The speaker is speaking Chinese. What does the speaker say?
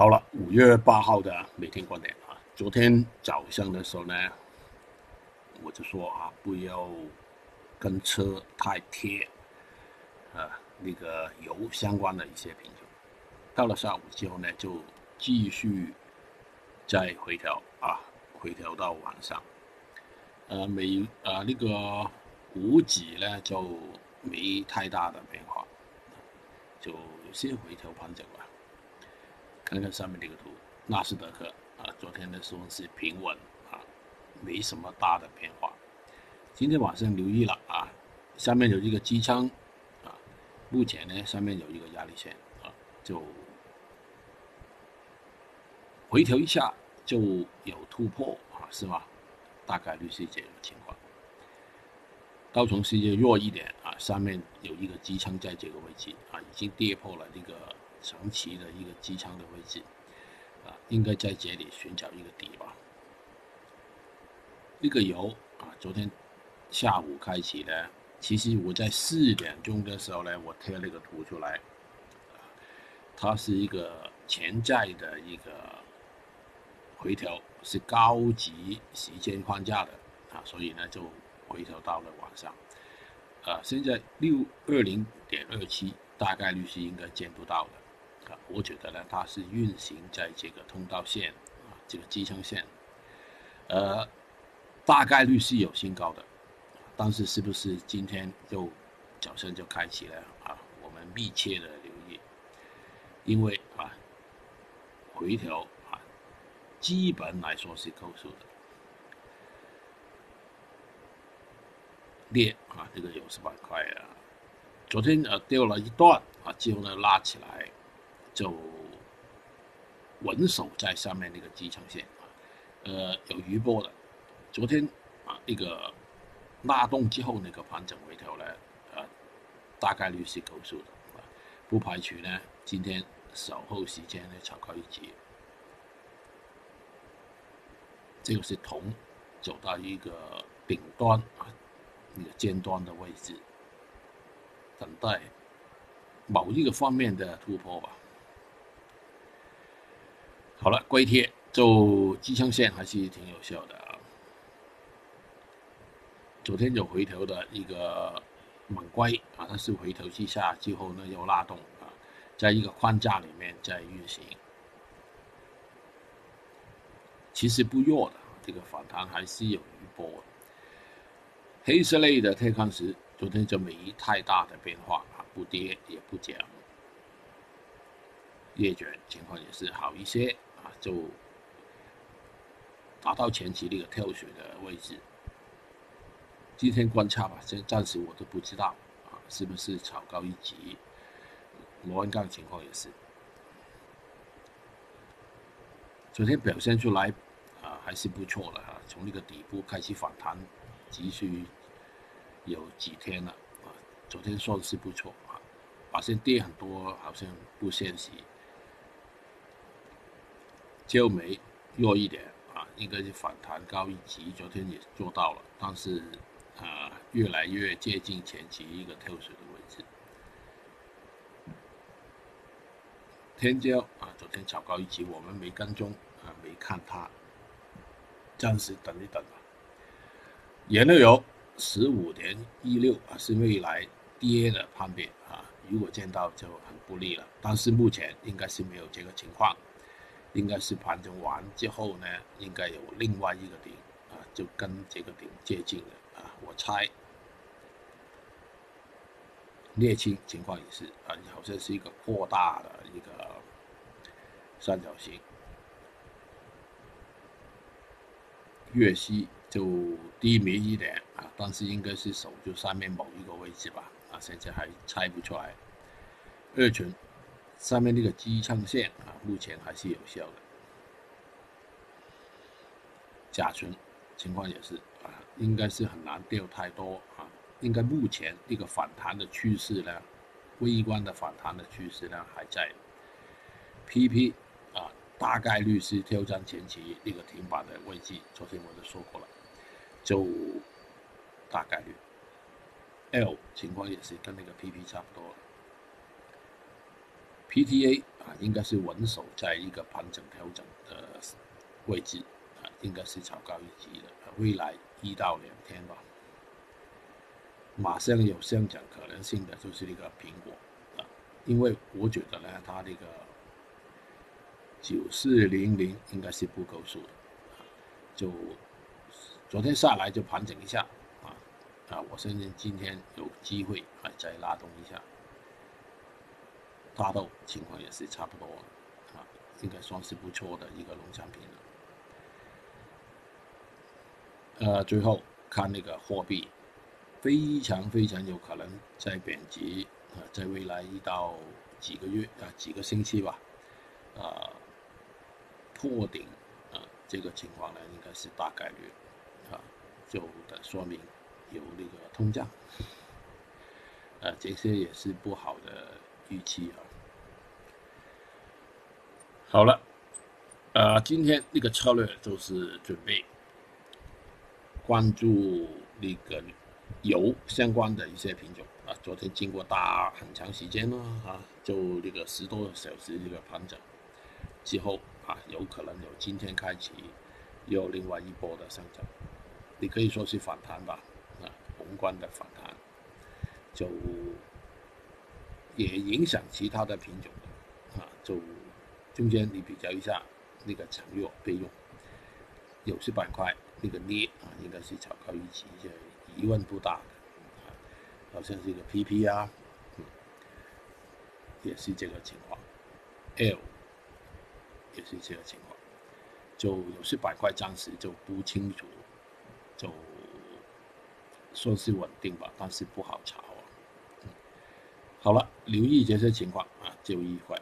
好了，五月八号的每天观点啊，昨天早上的时候呢，我就说啊，不要跟车太贴，啊，那个油相关的一些品种。到了下午之后呢，就继续再回调啊，回调到晚上，呃，美啊那个股指呢就没太大的变化，就先回调盘整吧。看看上面这个图，纳斯达克啊，昨天的时候是平稳啊，没什么大的变化。今天晚上留意了啊，下面有一个机枪啊，目前呢上面有一个压力线啊，就回调一下就有突破啊，是吧？大概率是这种情况。道琼斯就弱一点啊，上面有一个机枪在这个位置啊，已经跌破了这个。长期的一个机舱的位置，啊，应该在这里寻找一个底吧。这个油啊，昨天下午开启的，其实我在四点钟的时候呢，我贴了个图出来，它是一个潜在的一个回调，是高级时间框架的啊，所以呢就回调到了晚上，啊，现在六二零点二七，大概率是应该见不到的。我觉得呢，它是运行在这个通道线啊，这个支撑线，呃，大概率是有新高的，但是是不是今天就早上就开启了啊？我们密切的留意，因为啊，回调啊，基本来说是够数的，跌啊，这个有色板块啊，昨天呃掉了一段啊，之后呢拉起来。就稳守在上面那个支撑线啊，呃，有余波的。昨天啊，那个拉动之后那个盘整回调呢，呃，大概率是够数的啊，不排除呢今天稍后时间呢炒高一级。这个是铜走到一个顶端啊，那个尖端的位置，等待某一个方面的突破吧。好了，硅贴做支撑线还是挺有效的啊。昨天有回头的一个猛硅啊，它是回头之下之后呢又拉动啊，在一个框架里面在运行，其实不弱的，这个反弹还是有余波。黑色类的钛矿石昨天就没太大的变化啊，不跌也不涨。叶卷情况也是好一些。就达到前期那个跳水的位置。今天观察吧，现暂时我都不知道啊，是不是炒高一级？螺纹钢情况也是，昨天表现出来啊，还是不错的啊。从那个底部开始反弹，继续有几天了啊。昨天算是不错啊，发现跌很多，好像不现实。焦煤弱一点啊，应该是反弹高一级，昨天也做到了，但是啊，越来越接近前期一个跳水的位置。天骄啊，昨天炒高一级，我们没跟踪啊，没看它，暂时等一等吧。原料油十五点一六啊，是未来跌的判别啊，如果见到就很不利了，但是目前应该是没有这个情况。应该是盘整完之后呢，应该有另外一个顶啊，就跟这个顶接近了啊。我猜，沥青情况也是啊，好像是一个扩大的一个三角形，月息就低迷一点啊，但是应该是守住上面某一个位置吧啊，现在还猜不出来。二群。上面那个支撑线啊，目前还是有效的。甲醇情况也是啊，应该是很难掉太多啊，应该目前一个反弹的趋势呢，微观的反弹的趋势呢还在。PP 啊，大概率是挑战前期那个停板的位置，昨天我都说过了，就大概率。L 情况也是跟那个 PP 差不多。PTA 啊，应该是稳守在一个盘整调整的位置啊，应该是炒高一级的。未来一到两天吧，马上有上涨可能性的就是那个苹果啊，因为我觉得呢，它这个九四零零应该是不够数的，就昨天下来就盘整一下啊啊，我相信今天有机会啊再拉动一下。大豆情况也是差不多啊，应该算是不错的一个农产品了。呃，最后看那个货币，非常非常有可能在贬值啊，在未来一到几个月啊几个星期吧，啊破顶啊这个情况呢，应该是大概率啊，就的说明有那个通胀，呃，这些也是不好的。预期啊，好了，呃，今天那个策略就是准备关注那个油相关的一些品种啊。昨天经过大很长时间了啊，就那个十多个小时这个盘整之后啊，有可能有今天开启又另外一波的上涨，你可以说是反弹吧啊，宏观的反弹就。也影响其他的品种的啊，就中间你比较一下那个强弱备用，有些板块那个跌啊，应该是炒高预期，这疑问不大的啊，好像是一个 PP 啊，嗯，也是这个情况，L 也是这个情况，就有些板块暂时就不清楚，就说是稳定吧，但是不好炒。好了，留意这些情况啊，就一会。